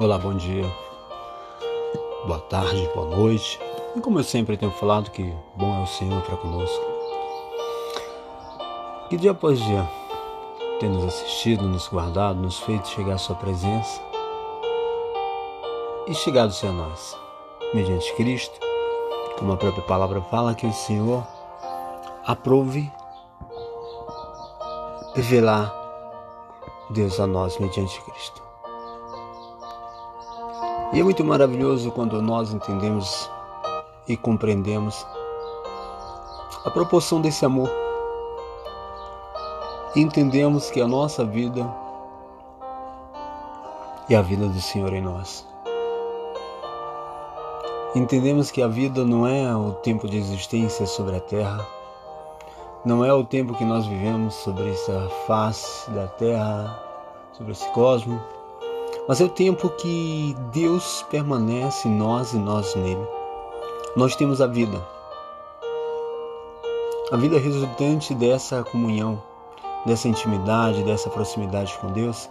Olá, bom dia, boa tarde, boa noite. E como eu sempre tenho falado, que bom é o Senhor para conosco. Que dia após dia tem nos assistido, nos guardado, nos feito chegar à Sua presença e chegado-se a nós, mediante Cristo, como a própria palavra fala, que o Senhor aprove revelar Deus a nós mediante Cristo. E é muito maravilhoso quando nós entendemos e compreendemos a proporção desse amor. E entendemos que a nossa vida é a vida do Senhor em nós. Entendemos que a vida não é o tempo de existência sobre a terra, não é o tempo que nós vivemos sobre essa face da terra, sobre esse cosmos mas é o tempo que Deus permanece em nós e nós nele. Nós temos a vida. A vida resultante dessa comunhão, dessa intimidade, dessa proximidade com Deus,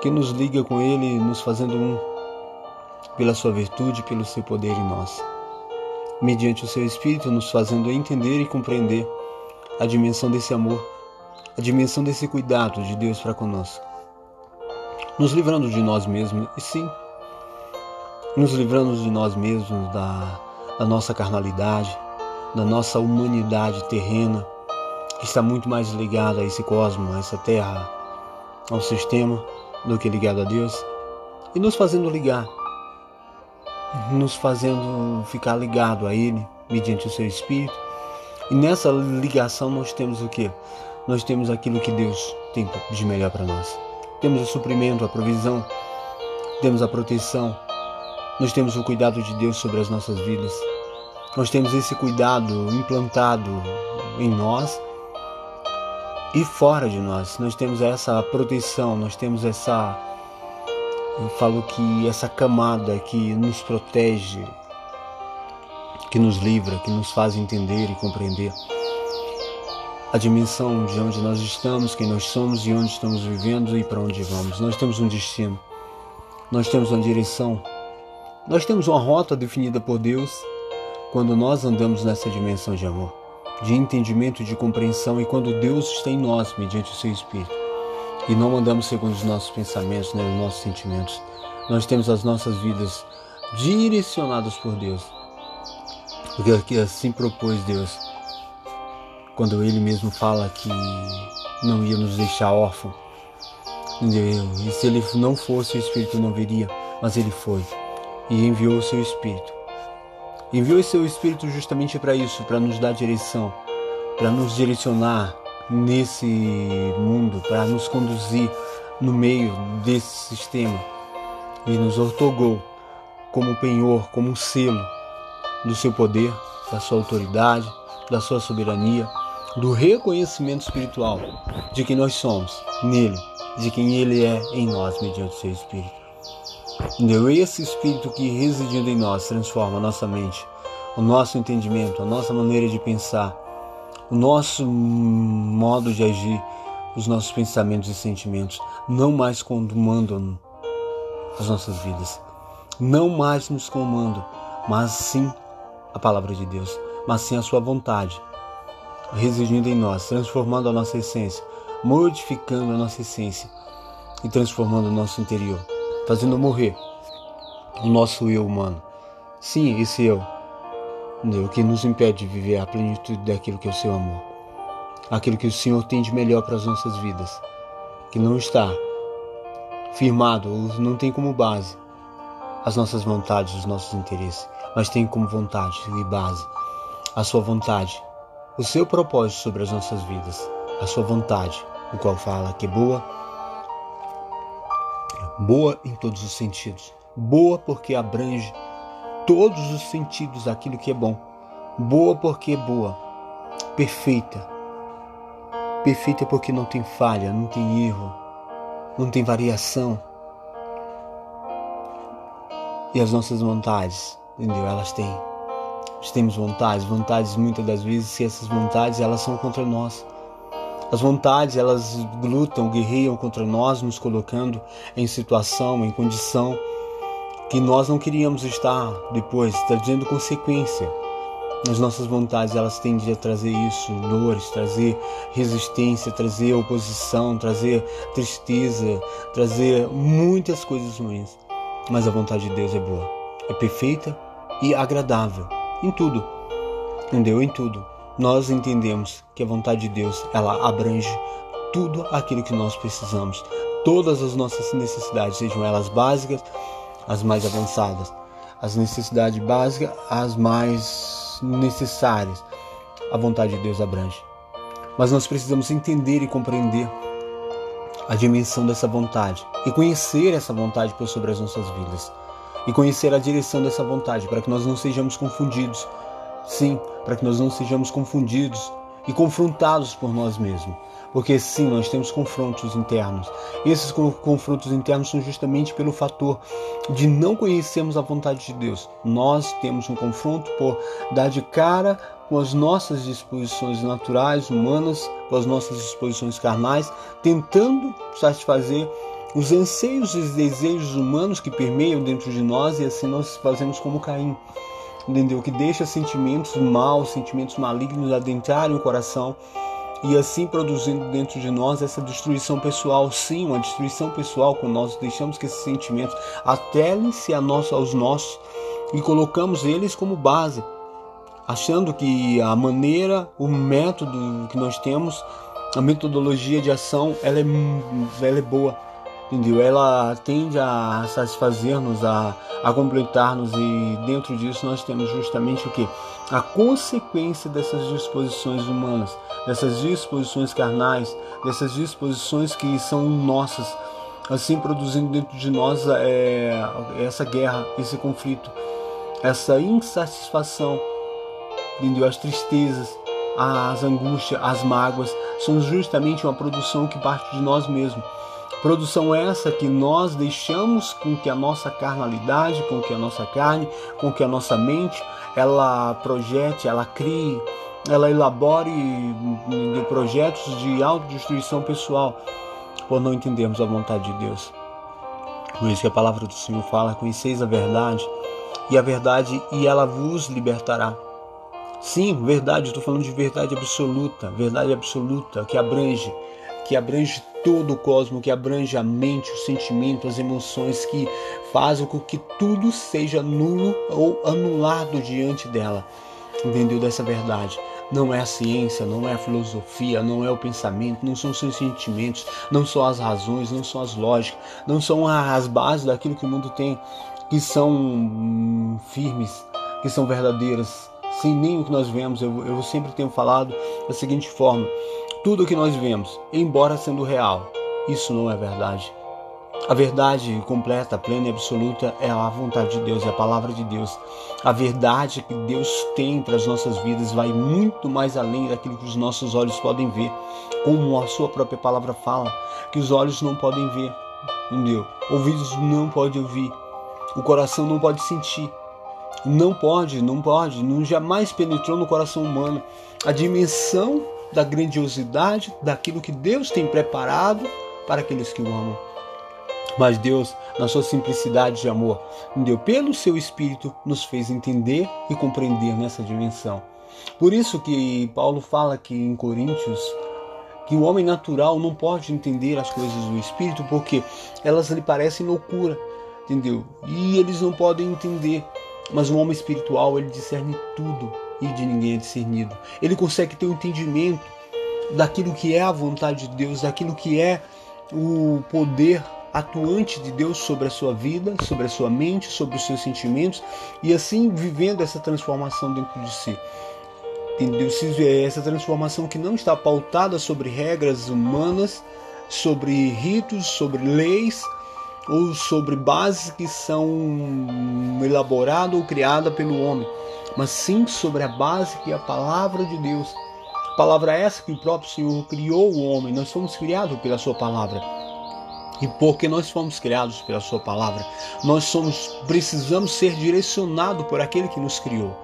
que nos liga com Ele, nos fazendo um, pela Sua virtude, pelo Seu poder em nós. Mediante o Seu Espírito, nos fazendo entender e compreender a dimensão desse amor, a dimensão desse cuidado de Deus para conosco nos livrando de nós mesmos, e sim, nos livrando de nós mesmos, da, da nossa carnalidade, da nossa humanidade terrena, que está muito mais ligada a esse cosmos, a essa terra, ao sistema, do que ligado a Deus, e nos fazendo ligar, nos fazendo ficar ligado a Ele, mediante o seu Espírito. E nessa ligação nós temos o que? Nós temos aquilo que Deus tem de melhor para nós temos o suprimento, a provisão, temos a proteção, nós temos o cuidado de Deus sobre as nossas vidas. Nós temos esse cuidado implantado em nós e fora de nós. Nós temos essa proteção, nós temos essa eu falo que essa camada que nos protege, que nos livra, que nos faz entender e compreender a dimensão de onde nós estamos, quem nós somos e onde estamos vivendo e para onde vamos. Nós temos um destino, nós temos uma direção, nós temos uma rota definida por Deus quando nós andamos nessa dimensão de amor, de entendimento, de compreensão e quando Deus está em nós mediante o seu Espírito. E não andamos segundo os nossos pensamentos, nem os nossos sentimentos. Nós temos as nossas vidas direcionadas por Deus, porque assim propôs Deus quando ele mesmo fala que não ia nos deixar órfãos. E se ele não fosse, o Espírito não viria, mas ele foi e enviou o seu Espírito. Enviou o seu Espírito justamente para isso, para nos dar direção, para nos direcionar nesse mundo, para nos conduzir no meio desse sistema e nos ortogou como penhor, como um selo do seu poder, da sua autoridade, da sua soberania do reconhecimento espiritual de quem nós somos nele, de quem ele é em nós mediante o seu Espírito. Entendeu? Esse Espírito que residindo em nós transforma a nossa mente, o nosso entendimento, a nossa maneira de pensar, o nosso modo de agir, os nossos pensamentos e sentimentos, não mais comandam as nossas vidas, não mais nos comandam, mas sim a palavra de Deus, mas sim a sua vontade, residindo em nós, transformando a nossa essência, modificando a nossa essência e transformando o nosso interior, fazendo morrer o nosso eu humano. Sim, esse eu, o que nos impede de viver a plenitude daquilo que é o seu amor, aquilo que o Senhor tem de melhor para as nossas vidas, que não está firmado não tem como base as nossas vontades, os nossos interesses, mas tem como vontade e base a sua vontade o seu propósito sobre as nossas vidas, a sua vontade, o qual fala que é boa, boa em todos os sentidos, boa porque abrange todos os sentidos daquilo que é bom, boa porque é boa, perfeita, perfeita porque não tem falha, não tem erro, não tem variação. E as nossas vontades, entendeu? Elas têm nós temos vontades, vontades muitas das vezes, se essas vontades elas são contra nós. As vontades, elas lutam, guerreiam contra nós, nos colocando em situação, em condição que nós não queríamos estar depois, trazendo consequência. As nossas vontades, elas tendem a trazer isso, dores, trazer resistência, trazer oposição, trazer tristeza, trazer muitas coisas ruins. Mas a vontade de Deus é boa, é perfeita e agradável em tudo. Entendeu? Em tudo nós entendemos que a vontade de Deus ela abrange tudo aquilo que nós precisamos, todas as nossas necessidades, sejam elas básicas, as mais avançadas, as necessidades básicas, as mais necessárias. A vontade de Deus abrange. Mas nós precisamos entender e compreender a dimensão dessa vontade e conhecer essa vontade por sobre as nossas vidas e conhecer a direção dessa vontade para que nós não sejamos confundidos Sim, para que nós não sejamos confundidos e confrontados por nós mesmos. Porque sim, nós temos confrontos internos. Esses confrontos internos são justamente pelo fator de não conhecermos a vontade de Deus. Nós temos um confronto por dar de cara com as nossas disposições naturais, humanas, com as nossas disposições carnais, tentando satisfazer os anseios e desejos humanos que permeiam dentro de nós e assim nós fazemos como Caim entendeu? Que deixa sentimentos maus, sentimentos malignos adentrarem o coração e assim produzindo dentro de nós essa destruição pessoal. Sim, uma destruição pessoal quando nós deixamos que esses sentimentos atelem-se aos nossos e colocamos eles como base, achando que a maneira, o método que nós temos, a metodologia de ação, ela é, ela é boa entendeu? Ela tende a satisfazer-nos, a, a completar-nos e dentro disso nós temos justamente o que? A consequência dessas disposições humanas, dessas disposições carnais, dessas disposições que são nossas, assim produzindo dentro de nós é, essa guerra, esse conflito, essa insatisfação, entendeu? As tristezas, as angústias, as mágoas, são justamente uma produção que parte de nós mesmos Produção essa que nós deixamos com que a nossa carnalidade, com que a nossa carne, com que a nossa mente, ela projete, ela crie, ela elabore de projetos de autodestruição pessoal, por não entendermos a vontade de Deus. Por isso que a palavra do Senhor fala: conheceis a verdade, e a verdade, e ela vos libertará. Sim, verdade, estou falando de verdade absoluta, verdade absoluta que abrange, que abrange todo o cosmo, que abrange a mente, o sentimento, as emoções, que fazem com que tudo seja nulo ou anulado diante dela. Entendeu dessa verdade? Não é a ciência, não é a filosofia, não é o pensamento, não são seus sentimentos, não são as razões, não são as lógicas, não são as bases daquilo que o mundo tem, que são hum, firmes, que são verdadeiras. Sem nem o que nós vemos, eu, eu sempre tenho falado da seguinte forma: tudo o que nós vemos, embora sendo real, isso não é verdade. A verdade completa, plena e absoluta é a vontade de Deus, é a palavra de Deus. A verdade que Deus tem para as nossas vidas vai muito mais além daquilo que os nossos olhos podem ver, como a sua própria palavra fala, que os olhos não podem ver, entendeu? Ouvidos não podem ouvir, o coração não pode sentir. Não pode, não pode, não jamais penetrou no coração humano a dimensão da grandiosidade daquilo que Deus tem preparado para aqueles que o amam. Mas Deus, na sua simplicidade de amor, deu pelo seu Espírito, nos fez entender e compreender nessa dimensão. Por isso que Paulo fala que em Coríntios que o homem natural não pode entender as coisas do Espírito porque elas lhe parecem loucura, entendeu? E eles não podem entender. Mas o homem espiritual ele discerne tudo e de ninguém é discernido. Ele consegue ter um entendimento daquilo que é a vontade de Deus, daquilo que é o poder atuante de Deus sobre a sua vida, sobre a sua mente, sobre os seus sentimentos e assim vivendo essa transformação dentro de si. Entendeu? Essa transformação que não está pautada sobre regras humanas, sobre ritos, sobre leis ou sobre bases que são elaboradas ou criadas pelo homem, mas sim sobre a base que é a palavra de Deus. Palavra essa que o próprio Senhor criou o homem, nós fomos criados pela sua palavra. E porque nós fomos criados pela sua palavra, nós somos precisamos ser direcionados por aquele que nos criou.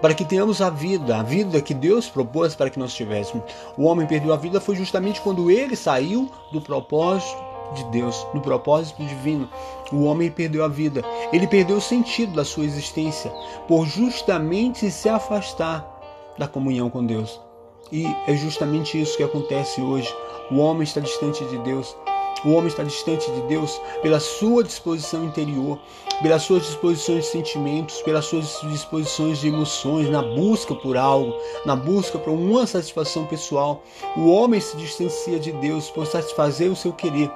para que tenhamos a vida, a vida que Deus propôs para que nós tivéssemos. O homem perdeu a vida foi justamente quando ele saiu do propósito de Deus, do propósito divino. O homem perdeu a vida, ele perdeu o sentido da sua existência por justamente se afastar da comunhão com Deus. E é justamente isso que acontece hoje. O homem está distante de Deus. O homem está distante de Deus pela sua disposição interior, pelas suas disposições de sentimentos, pelas suas disposições de emoções, na busca por algo, na busca por uma satisfação pessoal. O homem se distancia de Deus por satisfazer o seu querer.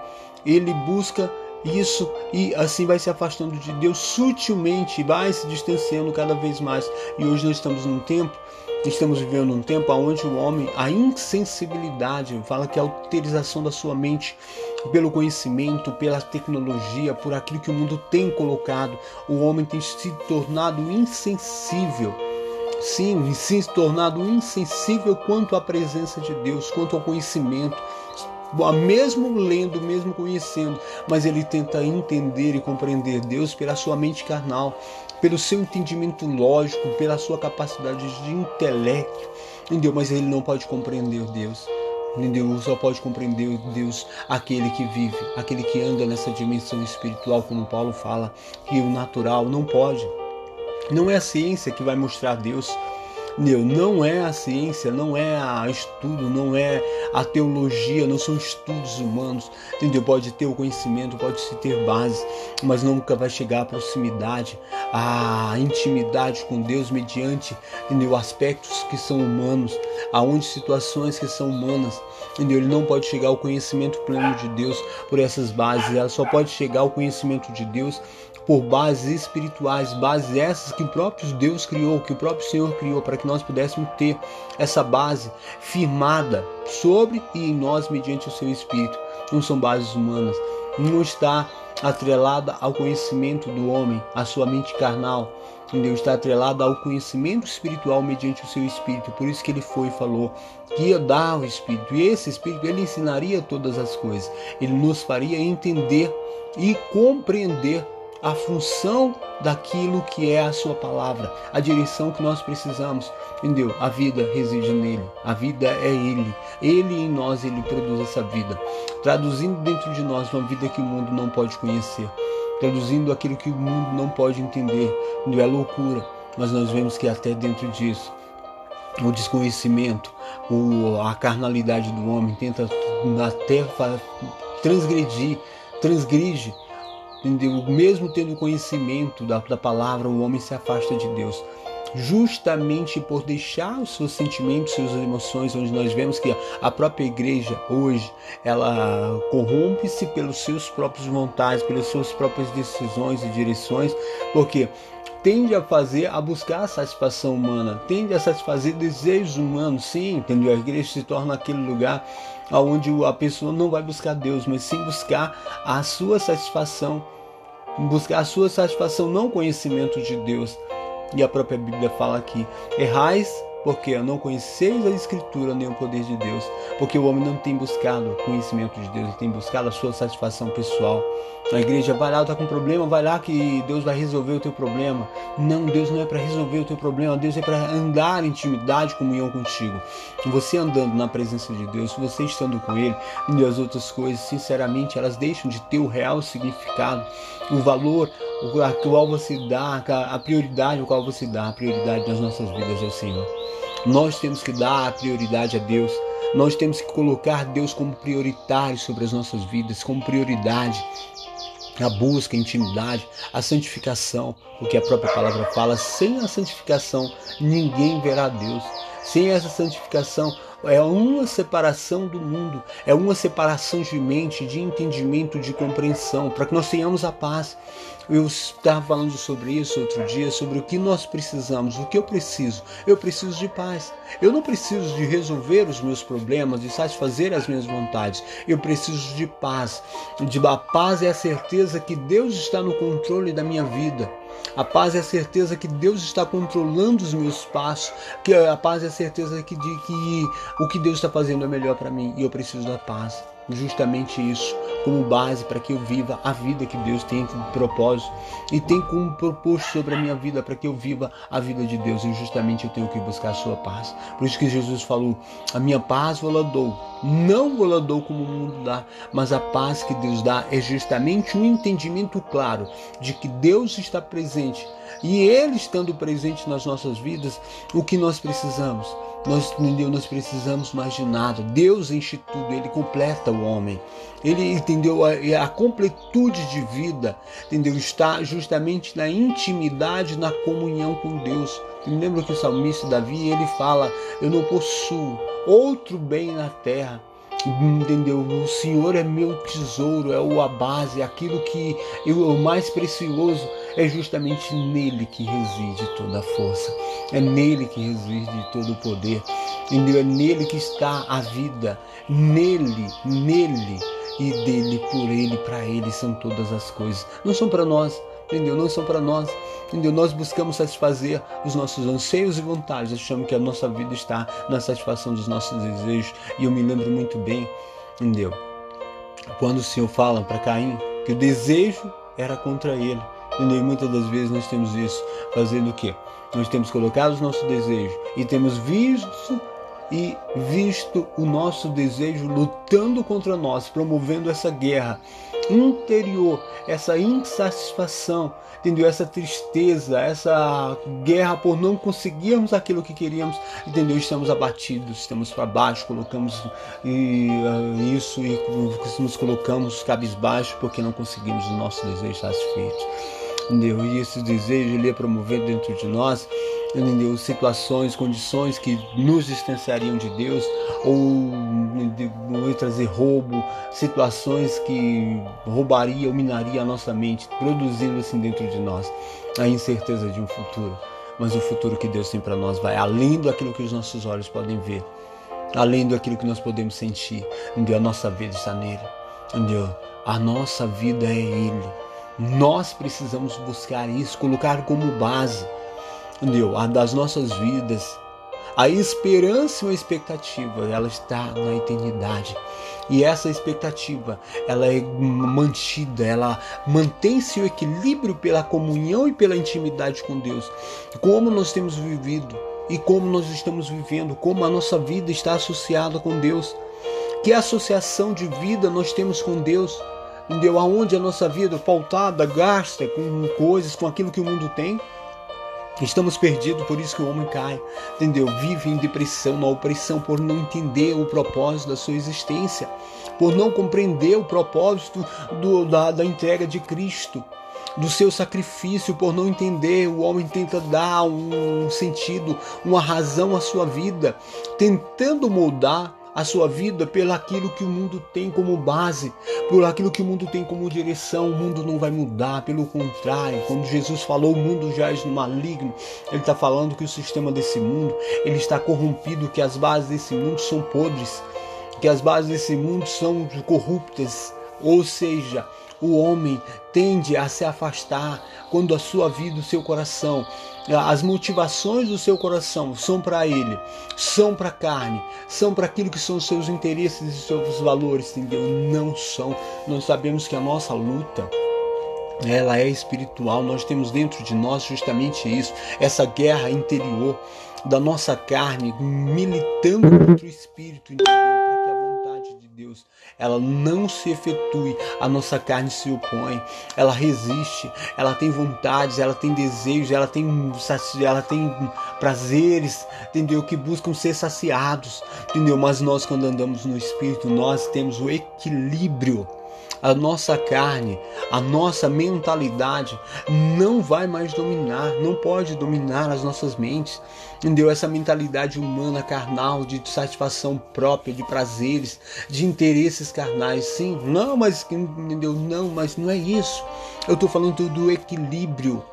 Ele busca isso e assim vai se afastando de Deus sutilmente, vai se distanciando cada vez mais. E hoje nós estamos num tempo Estamos vivendo um tempo onde o homem, a insensibilidade, fala que a utilização da sua mente pelo conhecimento, pela tecnologia, por aquilo que o mundo tem colocado, o homem tem se tornado insensível. Sim, se tornado insensível quanto à presença de Deus, quanto ao conhecimento, mesmo lendo, mesmo conhecendo, mas ele tenta entender e compreender Deus pela sua mente carnal, pelo seu entendimento lógico, pela sua capacidade de intelecto, entendeu? Mas ele não pode compreender Deus. Entendeu? Só pode compreender Deus aquele que vive, aquele que anda nessa dimensão espiritual, como Paulo fala, que o natural não pode. Não é a ciência que vai mostrar Deus, Entendeu? Não é a ciência, não é a estudo, não é a teologia, não são estudos humanos. Entendeu? Pode ter o conhecimento, pode se ter base, mas nunca vai chegar à proximidade, à intimidade com Deus mediante entendeu? aspectos que são humanos, aonde situações que são humanas. Entendeu? Ele não pode chegar ao conhecimento pleno de Deus por essas bases, ela só pode chegar ao conhecimento de Deus por bases espirituais, bases essas que o próprio Deus criou, que o próprio Senhor criou, para que nós pudéssemos ter essa base firmada sobre e em nós mediante o seu Espírito. Não são bases humanas, não está atrelada ao conhecimento do homem, à sua mente carnal. Deus está atrelada ao conhecimento espiritual mediante o seu Espírito. Por isso que ele foi e falou que ia dar o Espírito. E esse Espírito ele ensinaria todas as coisas. Ele nos faria entender e compreender a função daquilo que é a sua palavra, a direção que nós precisamos. Entendeu? A vida reside nele, a vida é ele. Ele em nós, ele produz essa vida, traduzindo dentro de nós uma vida que o mundo não pode conhecer, traduzindo aquilo que o mundo não pode entender. Entendeu? É loucura, mas nós vemos que até dentro disso o desconhecimento, a carnalidade do homem tenta até transgredir, transgride entendeu? Mesmo tendo conhecimento da, da palavra, o homem se afasta de Deus. Justamente por deixar os seus sentimentos, suas emoções, onde nós vemos que a própria igreja hoje ela corrompe-se pelos seus próprios vontades, pelas suas próprias decisões e direções, porque tende a fazer a buscar a satisfação humana, tende a satisfazer desejos humanos, sim, entendeu? A igreja se torna aquele lugar onde a pessoa não vai buscar Deus, mas sim buscar a sua satisfação buscar a sua satisfação, não conhecimento de Deus. E a própria Bíblia fala aqui: errais porque não conheceis a Escritura nem o poder de Deus, porque o homem não tem buscado o conhecimento de Deus, ele tem buscado a sua satisfação pessoal. A igreja vai lá, está com problema, vai lá que Deus vai resolver o teu problema. Não, Deus não é para resolver o teu problema, Deus é para andar em intimidade, comunhão contigo. Você andando na presença de Deus, você estando com Ele, e as outras coisas, sinceramente, elas deixam de ter o real significado, o valor a qual você dá, a prioridade ao qual você dá, a prioridade das nossas vidas ao Senhor. Nós temos que dar a prioridade a Deus. Nós temos que colocar Deus como prioritário sobre as nossas vidas, como prioridade. A busca, a intimidade, a santificação, porque a própria palavra fala: sem a santificação ninguém verá Deus. Sem essa santificação, é uma separação do mundo, é uma separação de mente, de entendimento, de compreensão, para que nós tenhamos a paz. Eu estava falando sobre isso outro dia, sobre o que nós precisamos, o que eu preciso. Eu preciso de paz. Eu não preciso de resolver os meus problemas, de satisfazer as minhas vontades. Eu preciso de paz. De a paz é a certeza que Deus está no controle da minha vida. A paz é a certeza que Deus está controlando os meus passos, que a paz é a certeza que, de que o que Deus está fazendo é melhor para mim e eu preciso da paz. Justamente isso como base para que eu viva a vida que Deus tem como propósito e tem como propósito sobre a minha vida para que eu viva a vida de Deus e justamente eu tenho que buscar a sua paz. Por isso que Jesus falou: "A minha paz vou dou, não vou dou como o mundo dá, mas a paz que Deus dá é justamente um entendimento claro de que Deus está presente e ele estando presente nas nossas vidas, o que nós precisamos nós, entendeu? Nós precisamos mais de nada. Deus enche tudo, Ele completa o homem. Ele entendeu a, a completude de vida, entendeu? Está justamente na intimidade, na comunhão com Deus. Lembra que o salmista Davi ele fala: Eu não possuo outro bem na terra entendeu? O Senhor é meu tesouro, é a base, aquilo que eu, o mais precioso é justamente nele que reside toda a força, é nele que reside todo o poder, entendeu? É nele que está a vida, nele, nele e dele, por ele, para ele são todas as coisas. Não são para nós, entendeu? Não são para nós, entendeu? Nós buscamos satisfazer os nossos anseios e vontades. Achamos que a nossa vida está na satisfação dos nossos desejos. E eu me lembro muito bem, entendeu? Quando o Senhor fala para Caim que o desejo era contra ele. Entendeu? Muitas das vezes nós temos isso, fazendo o quê? Nós temos colocado o nosso desejo e temos visto e visto o nosso desejo lutando contra nós, promovendo essa guerra interior, essa insatisfação, entendeu? Essa tristeza, essa guerra por não conseguirmos aquilo que queríamos, entendeu? Estamos abatidos, estamos para baixo, colocamos e, uh, isso e nos colocamos cabisbaixo porque não conseguimos o nosso desejo satisfeito. Entendeu? E esse desejo ele é promovido dentro de nós entendeu? situações, condições que nos distanciariam de Deus, ou, trazer roubo, situações que roubaria ou minaria a nossa mente, produzindo assim dentro de nós a incerteza de um futuro. Mas o futuro que Deus tem para nós vai além daquilo que os nossos olhos podem ver, além daquilo que nós podemos sentir. Entendeu? A nossa vida está nele. Entendeu? A nossa vida é Ele. Nós precisamos buscar isso, colocar como base entendeu? Das nossas vidas. A esperança e a expectativa, ela está na eternidade. E essa expectativa, ela é mantida, ela mantém-se o equilíbrio pela comunhão e pela intimidade com Deus. Como nós temos vivido e como nós estamos vivendo, como a nossa vida está associada com Deus. Que associação de vida nós temos com Deus? Entendeu? Aonde a nossa vida pautada, gasta com coisas, com aquilo que o mundo tem? Estamos perdidos, por isso que o homem cai, entendeu? Vive em depressão, na opressão, por não entender o propósito da sua existência, por não compreender o propósito do, da, da entrega de Cristo, do seu sacrifício, por não entender. O homem tenta dar um sentido, uma razão à sua vida, tentando moldar a sua vida pelo aquilo que o mundo tem como base, por aquilo que o mundo tem como direção. O mundo não vai mudar, pelo contrário. Quando Jesus falou o mundo já é no maligno, ele está falando que o sistema desse mundo ele está corrompido, que as bases desse mundo são podres, que as bases desse mundo são corruptas. Ou seja, o homem tende a se afastar quando a sua vida, o seu coração, as motivações do seu coração são para ele, são para a carne, são para aquilo que são os seus interesses e seus valores, entendeu? Não são. Nós sabemos que a nossa luta ela é espiritual. Nós temos dentro de nós justamente isso, essa guerra interior da nossa carne militando contra o espírito, entendeu? Deus, ela não se efetue, a nossa carne se opõe, ela resiste, ela tem vontades, ela tem desejos, ela tem, ela tem prazeres, entendeu? Que buscam ser saciados, entendeu? Mas nós, quando andamos no Espírito, nós temos o equilíbrio a nossa carne, a nossa mentalidade não vai mais dominar, não pode dominar as nossas mentes. Entendeu? Essa mentalidade humana, carnal, de satisfação própria, de prazeres, de interesses carnais. Sim, não, mas entendeu? Não, mas não é isso. Eu estou falando do equilíbrio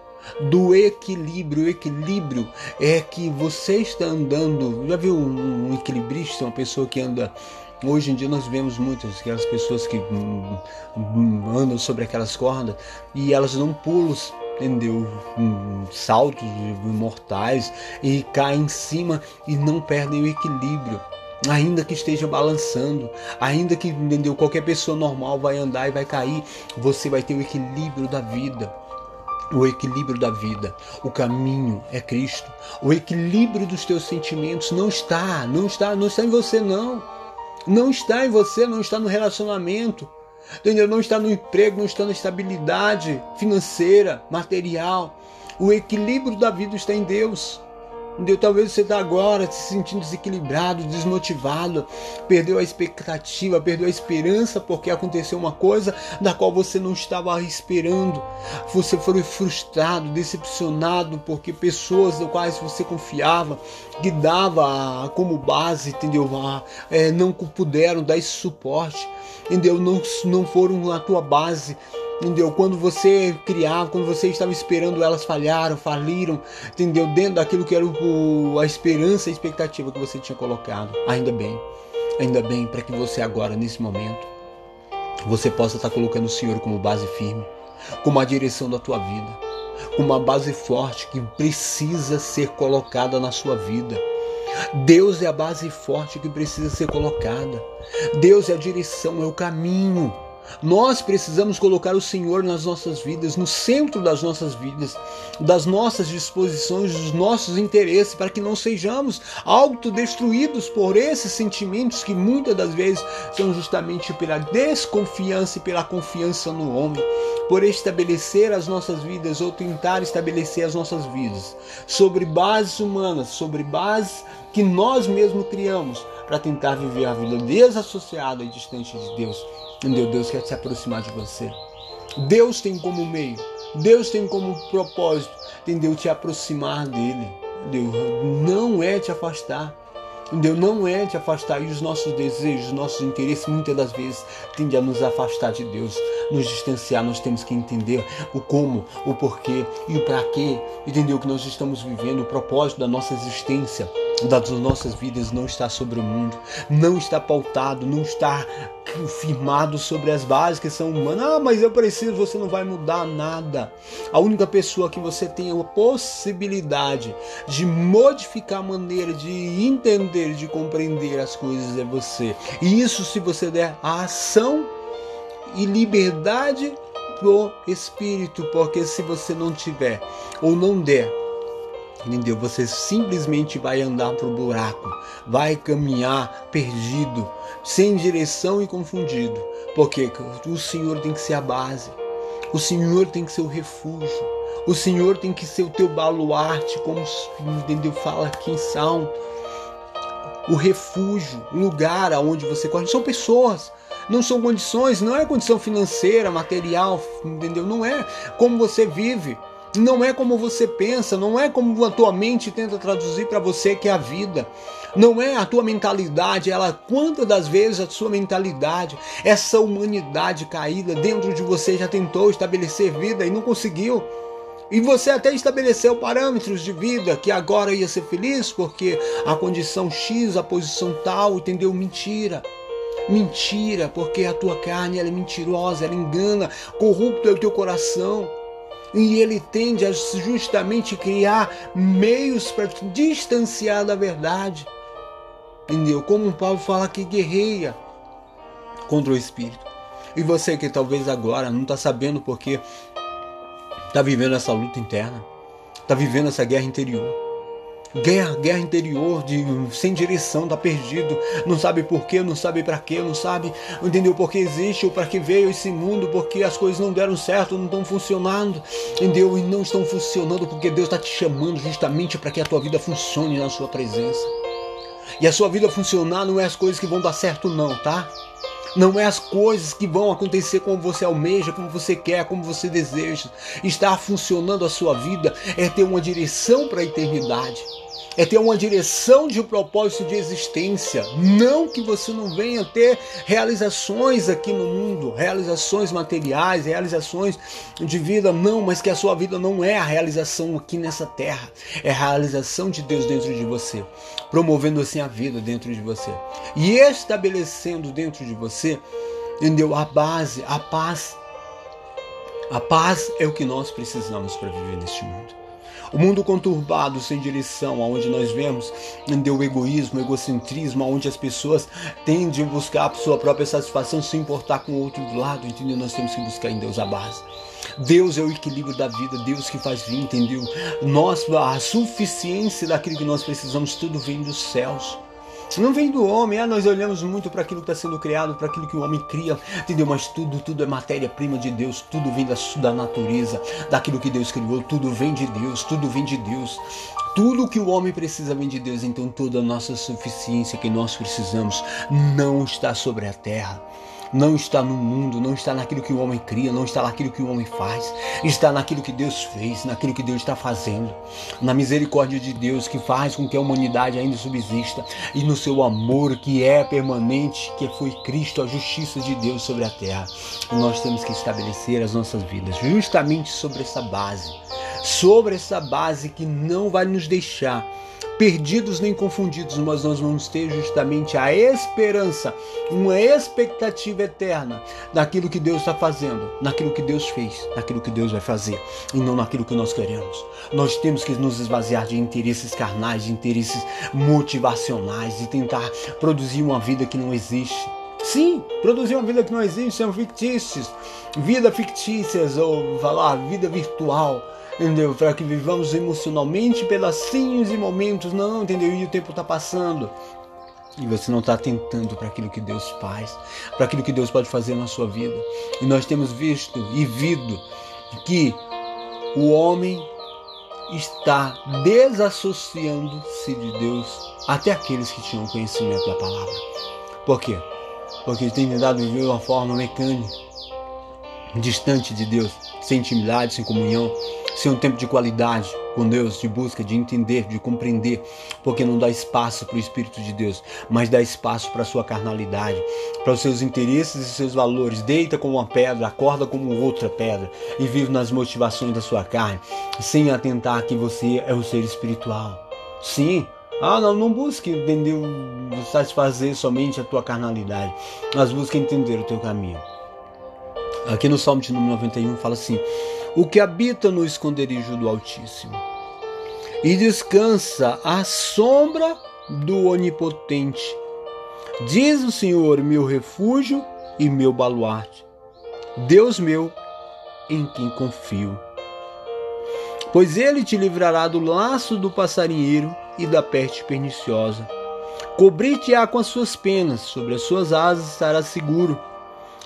do equilíbrio. O equilíbrio é que você está andando. Já viu um, equilibrista, uma pessoa que anda Hoje em dia nós vemos muitas aquelas pessoas que hum, hum, andam sobre aquelas cordas e elas dão pulos, entendeu? Hum, saltos mortais e caem em cima e não perdem o equilíbrio. ainda que esteja balançando, ainda que entendeu qualquer pessoa normal vai andar e vai cair, você vai ter o equilíbrio da vida. O equilíbrio da vida, o caminho é Cristo. O equilíbrio dos teus sentimentos não está, não está, não está em você não. Não está em você, não está no relacionamento. Entendeu? Não está no emprego, não está na estabilidade financeira, material. O equilíbrio da vida está em Deus. Entendeu? Talvez você está agora se sentindo desequilibrado, desmotivado, perdeu a expectativa, perdeu a esperança porque aconteceu uma coisa da qual você não estava esperando. Você foi frustrado, decepcionado porque pessoas das quais você confiava, que dava como base, entendeu? É, não puderam dar esse suporte, entendeu? Não, não foram a tua base entendeu? Quando você criava, quando você estava esperando, elas falharam, faliram, entendeu? Dentro daquilo que era o, a esperança, a expectativa que você tinha colocado. Ainda bem, ainda bem para que você agora, nesse momento, você possa estar colocando o Senhor como base firme, como a direção da tua vida, como uma base forte que precisa ser colocada na sua vida. Deus é a base forte que precisa ser colocada. Deus é a direção, é o caminho. Nós precisamos colocar o Senhor nas nossas vidas, no centro das nossas vidas, das nossas disposições, dos nossos interesses, para que não sejamos autodestruídos por esses sentimentos que muitas das vezes são justamente pela desconfiança e pela confiança no homem, por estabelecer as nossas vidas ou tentar estabelecer as nossas vidas sobre bases humanas, sobre bases que nós mesmos criamos para tentar viver a vida desassociada e distante de Deus. Deus quer se aproximar de você. Deus tem como meio, Deus tem como propósito, entendeu? Te aproximar dele. Entendeu? Não é te afastar. Entendeu? Não é te afastar. E os nossos desejos, os nossos interesses, muitas das vezes, tendem a nos afastar de Deus, nos distanciar. Nós temos que entender o como, o porquê e o para quê. Entendeu? Que nós estamos vivendo, o propósito da nossa existência das nossas vidas não está sobre o mundo, não está pautado, não está firmado sobre as bases que são humanas. Ah, mas eu preciso, você não vai mudar nada. A única pessoa que você tem a possibilidade de modificar a maneira de entender, de compreender as coisas é você. E isso se você der a ação e liberdade pro espírito, porque se você não tiver ou não der Entendeu? Você simplesmente vai andar pro buraco, vai caminhar perdido, sem direção e confundido. Porque o Senhor tem que ser a base. O Senhor tem que ser o refúgio. O Senhor tem que ser o teu baluarte, como entendeu? Fala aqui em Salmo. O refúgio, o lugar aonde você corre. São pessoas, não são condições, não é condição financeira, material, entendeu? Não é como você vive. Não é como você pensa, não é como a tua mente tenta traduzir para você que é a vida. Não é a tua mentalidade, ela quantas das vezes a sua mentalidade, essa humanidade caída dentro de você já tentou estabelecer vida e não conseguiu. E você até estabeleceu parâmetros de vida que agora ia ser feliz porque a condição X, a posição tal, entendeu? Mentira. Mentira, porque a tua carne ela é mentirosa, ela engana, corrupto é o teu coração. E ele tende a justamente criar meios para te distanciar da verdade. Entendeu? Como o Paulo fala que guerreia contra o espírito. E você que talvez agora não está sabendo porque está vivendo essa luta interna, está vivendo essa guerra interior Guerra, guerra interior, de sem direção, tá perdido, não sabe por quê, não sabe para quê, não sabe, entendeu por que existe ou para que veio esse mundo, porque as coisas não deram certo, não estão funcionando, entendeu? E não estão funcionando porque Deus está te chamando justamente para que a tua vida funcione na sua presença. E a sua vida funcionar não é as coisas que vão dar certo não, tá? Não é as coisas que vão acontecer como você almeja, como você quer, como você deseja. Estar funcionando a sua vida é ter uma direção para a eternidade é ter uma direção de um propósito de existência. Não que você não venha ter realizações aqui no mundo, realizações materiais, realizações de vida, não, mas que a sua vida não é a realização aqui nessa terra, é a realização de Deus dentro de você, promovendo assim a vida dentro de você e estabelecendo dentro de você, entendeu? A base, a paz. A paz é o que nós precisamos para viver neste mundo. O mundo conturbado, sem direção, aonde nós vemos o egoísmo, o egocentrismo, aonde as pessoas tendem a buscar a sua própria satisfação sem importar com o outro do lado, entendeu? Nós temos que buscar em Deus a base. Deus é o equilíbrio da vida, Deus que faz vir, entendeu? Nós, a suficiência daquilo que nós precisamos, tudo vem dos céus. Não vem do homem, ah, nós olhamos muito para aquilo que está sendo criado, para aquilo que o homem cria, entendeu? Mas tudo, tudo é matéria-prima de Deus, tudo vem da, da natureza, daquilo que Deus criou, tudo vem de Deus, tudo vem de Deus. Tudo que o homem precisa vem de Deus, então toda a nossa suficiência que nós precisamos não está sobre a terra não está no mundo, não está naquilo que o homem cria, não está naquilo que o homem faz, está naquilo que Deus fez, naquilo que Deus está fazendo, na misericórdia de Deus que faz com que a humanidade ainda subsista e no seu amor que é permanente, que foi Cristo, a justiça de Deus sobre a terra. Nós temos que estabelecer as nossas vidas justamente sobre essa base, sobre essa base que não vai nos deixar perdidos nem confundidos, mas nós vamos ter justamente a esperança, uma expectativa eterna daquilo que Deus está fazendo, naquilo que Deus fez, naquilo que Deus vai fazer e não naquilo que nós queremos. Nós temos que nos esvaziar de interesses carnais, de interesses motivacionais e tentar produzir uma vida que não existe. Sim, produzir uma vida que não existe são fictícios, vida fictícias ou falar vida virtual entendeu? Para que vivamos emocionalmente pedacinhos e momentos, não, entendeu? E o tempo está passando. E você não está atentando para aquilo que Deus faz, para aquilo que Deus pode fazer na sua vida. E nós temos visto e vido que o homem está desassociando-se de Deus, até aqueles que tinham conhecimento da palavra. Por quê? Porque tem tentado viver de uma forma mecânica, distante de Deus, sem intimidade, sem comunhão, ser um tempo de qualidade com Deus, de busca, de entender, de compreender, porque não dá espaço para o Espírito de Deus, mas dá espaço para a sua carnalidade, para os seus interesses e seus valores. Deita como uma pedra, acorda como outra pedra e vive nas motivações da sua carne, sem atentar que você é um ser espiritual. Sim, ah, não, não busque entender, satisfazer somente a tua carnalidade, mas busque entender o teu caminho. Aqui no Salmo de número 91 fala assim: o que habita no esconderijo do Altíssimo e descansa à sombra do Onipotente. Diz o Senhor, meu refúgio e meu baluarte, Deus meu, em quem confio. Pois ele te livrará do laço do passarinheiro e da peste perniciosa. Cobrir-te-á com as suas penas, sobre as suas asas estarás seguro.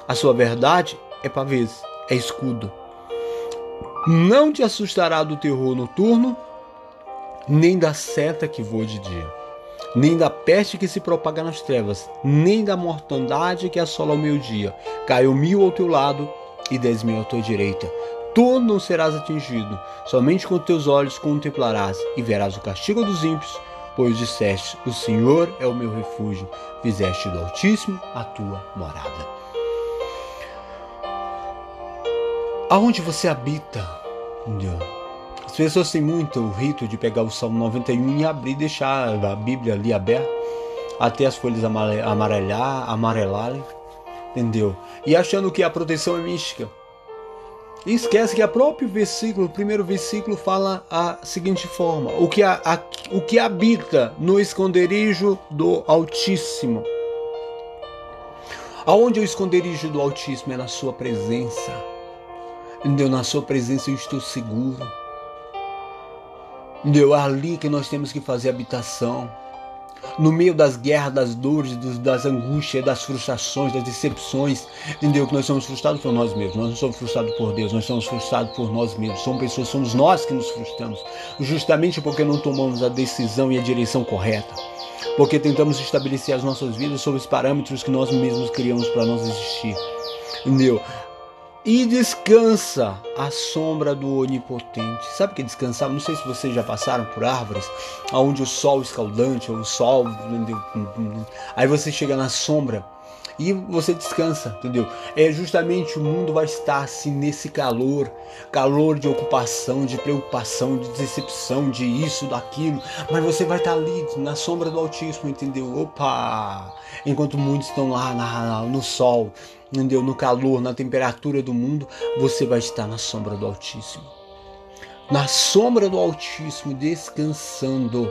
A sua verdade é pavês, é escudo. Não te assustará do terror noturno, nem da seta que voa de dia, nem da peste que se propaga nas trevas, nem da mortandade que assola o meio-dia. Caiu mil ao teu lado e dez mil à tua direita. Tu não serás atingido, somente com teus olhos contemplarás e verás o castigo dos ímpios, pois disseste: O Senhor é o meu refúgio, fizeste do Altíssimo a tua morada. Aonde você habita? As pessoas têm muito o rito de pegar o Salmo 91 e abrir deixar a Bíblia ali aberta até as folhas amarelhar, amarelarem, entendeu? E achando que a proteção é mística. E esquece que a próprio versículo, o primeiro versículo fala a seguinte forma: o que, a, a, o que habita no esconderijo do Altíssimo. Aonde é o esconderijo do Altíssimo? É na sua presença. Deus, na sua presença eu estou seguro. Deus, ali que nós temos que fazer habitação. No meio das guerras, das dores, das angústias, das frustrações, das decepções, entendeu? Que nós somos frustrados por nós mesmos, nós não somos frustrados por Deus, nós somos frustrados por nós mesmos. Somos pessoas, somos nós que nos frustramos, justamente porque não tomamos a decisão e a direção correta, porque tentamos estabelecer as nossas vidas sobre os parâmetros que nós mesmos criamos para nós existir. Entendeu? E descansa à sombra do Onipotente. Sabe o que é descansar? Não sei se vocês já passaram por árvores onde o sol escaldante, ou o sol, aí você chega na sombra e você descansa, entendeu? É justamente o mundo vai estar assim nesse calor, calor de ocupação, de preocupação, de decepção, de isso, daquilo, mas você vai estar ali na sombra do Altíssimo, entendeu? Opa! Enquanto muitos estão lá na, no sol, entendeu? No calor, na temperatura do mundo, você vai estar na sombra do Altíssimo. na sombra do Altíssimo, descansando.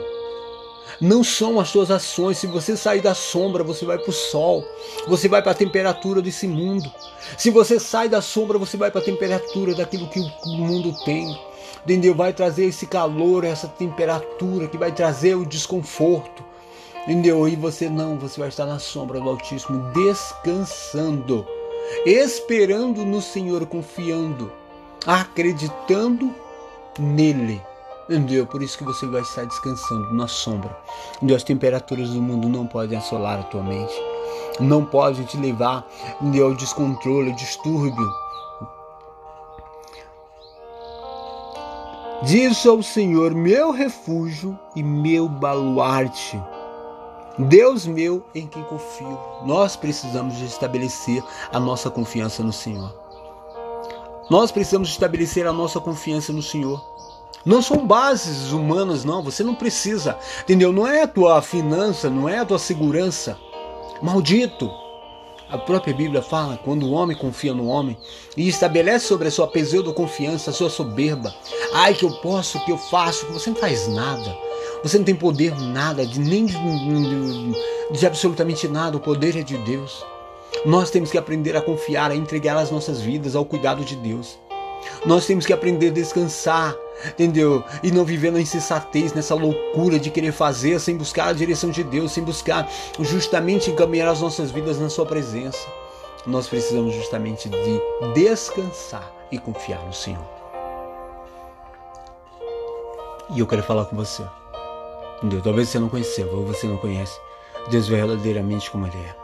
Não são as suas ações. Se você sair da sombra, você vai para o sol. Você vai para a temperatura desse mundo. Se você sai da sombra, você vai para a temperatura daquilo que o mundo tem. Entendeu? Vai trazer esse calor, essa temperatura que vai trazer o desconforto. Entendeu? E você não, você vai estar na sombra do Altíssimo, descansando, esperando no Senhor, confiando, acreditando nele. Entendeu? Por isso que você vai estar descansando na sombra. Entendeu? As temperaturas do mundo não podem assolar a tua mente. Não podem te levar entendeu? ao descontrole, ao distúrbio. Diz ao Senhor, meu refúgio e meu baluarte. Deus meu em quem confio. Nós precisamos estabelecer a nossa confiança no Senhor. Nós precisamos estabelecer a nossa confiança no Senhor. Não são bases humanas, não. Você não precisa, entendeu? Não é a tua finança, não é a tua segurança. Maldito. A própria Bíblia fala quando o homem confia no homem e estabelece sobre a sua pseudo-confiança, a sua soberba. Ai, que eu posso, que eu faço, que você não faz nada. Você não tem poder nada, de, nem de, de, de absolutamente nada. O poder é de Deus. Nós temos que aprender a confiar, a entregar as nossas vidas ao cuidado de Deus. Nós temos que aprender a descansar, entendeu? E não viver na insensatez, nessa loucura de querer fazer sem buscar a direção de Deus, sem buscar justamente encaminhar as nossas vidas na Sua presença. Nós precisamos justamente de descansar e confiar no Senhor. E eu quero falar com você. Talvez você não conheceu, ou você não conhece Deus verdadeiramente como Ele é.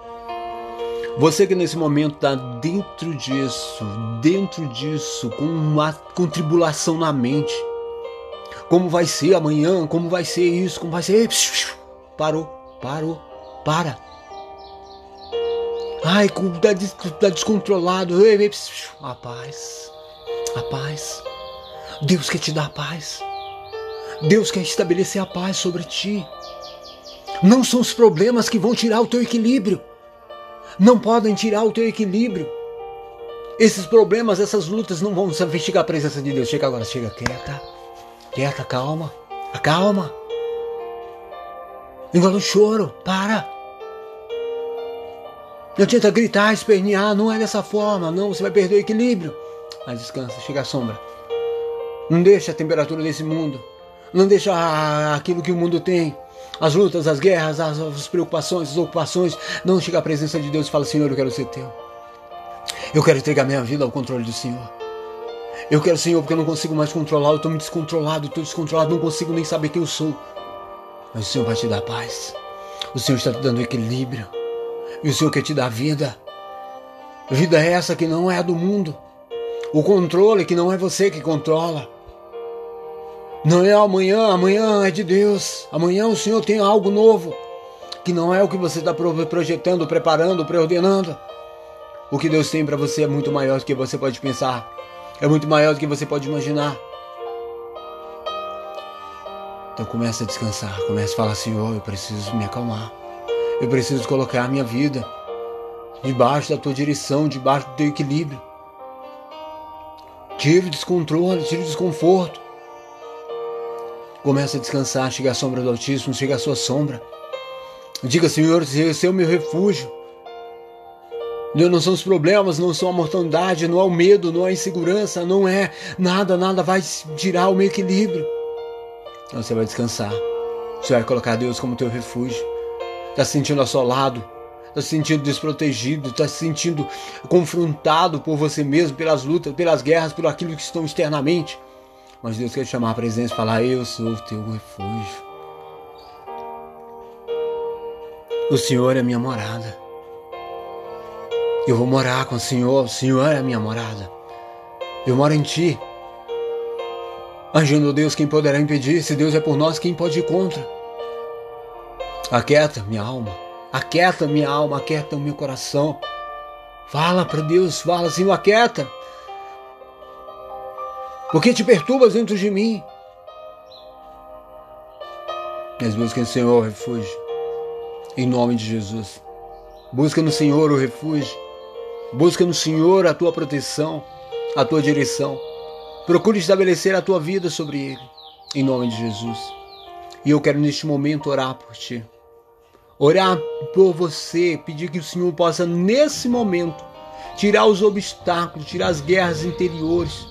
Você que nesse momento está dentro disso, dentro disso, com uma com tribulação na mente. Como vai ser amanhã? Como vai ser isso? Como vai ser? Parou, parou, para. Ai, tá, tá descontrolado. A paz, a paz. Deus quer te dar paz. Deus quer estabelecer a paz sobre ti. Não são os problemas que vão tirar o teu equilíbrio não podem tirar o teu equilíbrio. Esses problemas, essas lutas não vão investigar a presença de Deus. Chega agora, chega quieta, quieta, calma, acalma. Engole o choro, para. Não adianta gritar, espernear, não é dessa forma, não, você vai perder o equilíbrio. Mas descansa, chega a sombra. Não deixa a temperatura desse mundo, não deixa aquilo que o mundo tem as lutas, as guerras, as, as preocupações, as ocupações, não chega à presença de Deus e fala: Senhor, eu quero ser teu. Eu quero entregar minha vida ao controle do Senhor. Eu quero, Senhor, porque eu não consigo mais controlar, eu estou me descontrolado, estou descontrolado, não consigo nem saber quem eu sou. Mas o Senhor vai te dar paz. O Senhor está te dando equilíbrio. E o Senhor quer te dar vida. Vida é essa que não é a do mundo. O controle que não é você que controla. Não é amanhã, amanhã é de Deus. Amanhã o Senhor tem algo novo, que não é o que você está projetando, preparando, preordenando. O que Deus tem para você é muito maior do que você pode pensar, é muito maior do que você pode imaginar. Então começa a descansar, começa a falar, Senhor, eu preciso me acalmar. Eu preciso colocar a minha vida debaixo da tua direção, debaixo do teu equilíbrio. Tire o descontrole, tire o desconforto. Comece a descansar, chega à sombra do Altíssimo, chega à sua sombra. Diga, Senhor, esse é o meu refúgio. Não são os problemas, não são a mortandade, não é o medo, não é a insegurança, não é nada, nada vai tirar o meu equilíbrio. Então você vai descansar. Você vai colocar Deus como teu refúgio. Está se sentindo assolado, está se sentindo desprotegido, está se sentindo confrontado por você mesmo, pelas lutas, pelas guerras, por aquilo que estão externamente. Mas Deus quer te chamar a presença e falar: Eu sou o teu refúgio. O Senhor é minha morada. Eu vou morar com o Senhor. O Senhor é a minha morada. Eu moro em ti. Agindo Deus, quem poderá impedir? Se Deus é por nós, quem pode ir contra? Aquieta minha alma. Aquieta minha alma. Aquieta o meu coração. Fala para Deus. Fala, Senhor, aquieta. Por que te perturbas dentro de mim? Mas busca no Senhor o refúgio. Em nome de Jesus. Busca no Senhor o refúgio. Busca no Senhor a tua proteção, a tua direção. Procure estabelecer a tua vida sobre ele, em nome de Jesus. E eu quero neste momento orar por ti. Orar por você, pedir que o Senhor possa, nesse momento, tirar os obstáculos, tirar as guerras interiores,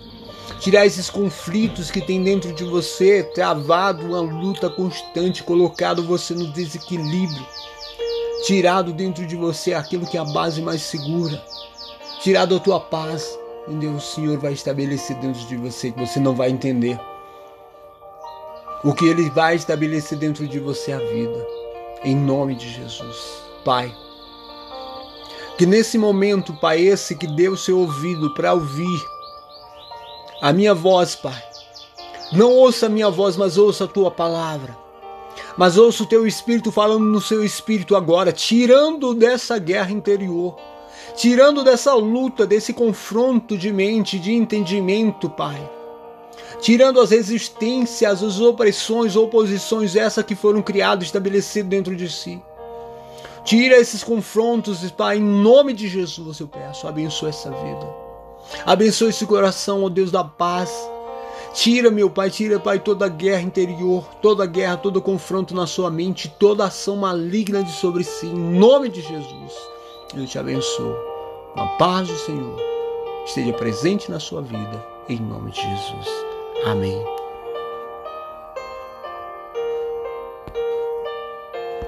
tirar esses conflitos que tem dentro de você, travado uma luta constante, colocado você no desequilíbrio, tirado dentro de você aquilo que é a base mais segura, tirado a tua paz, onde o Senhor vai estabelecer dentro de você que você não vai entender. O que Ele vai estabelecer dentro de você é a vida. Em nome de Jesus. Pai. Que nesse momento, Pai, esse que deu seu ouvido para ouvir a minha voz, Pai. Não ouça a minha voz, mas ouça a tua palavra. Mas ouça o teu espírito falando no seu espírito agora, tirando dessa guerra interior tirando dessa luta, desse confronto de mente, de entendimento, Pai. Tirando as resistências, as opressões, oposições, essa que foram criadas, estabelecidas dentro de si. Tira esses confrontos, Pai, em nome de Jesus eu peço. Abençoa essa vida. Abençoa esse coração, ó Deus da paz. Tira, meu Pai, tira, Pai, toda a guerra interior, toda a guerra, todo confronto na sua mente, toda ação maligna de sobre si, em nome de Jesus. Eu te abençoo. A paz do Senhor esteja presente na sua vida, em nome de Jesus. Amém.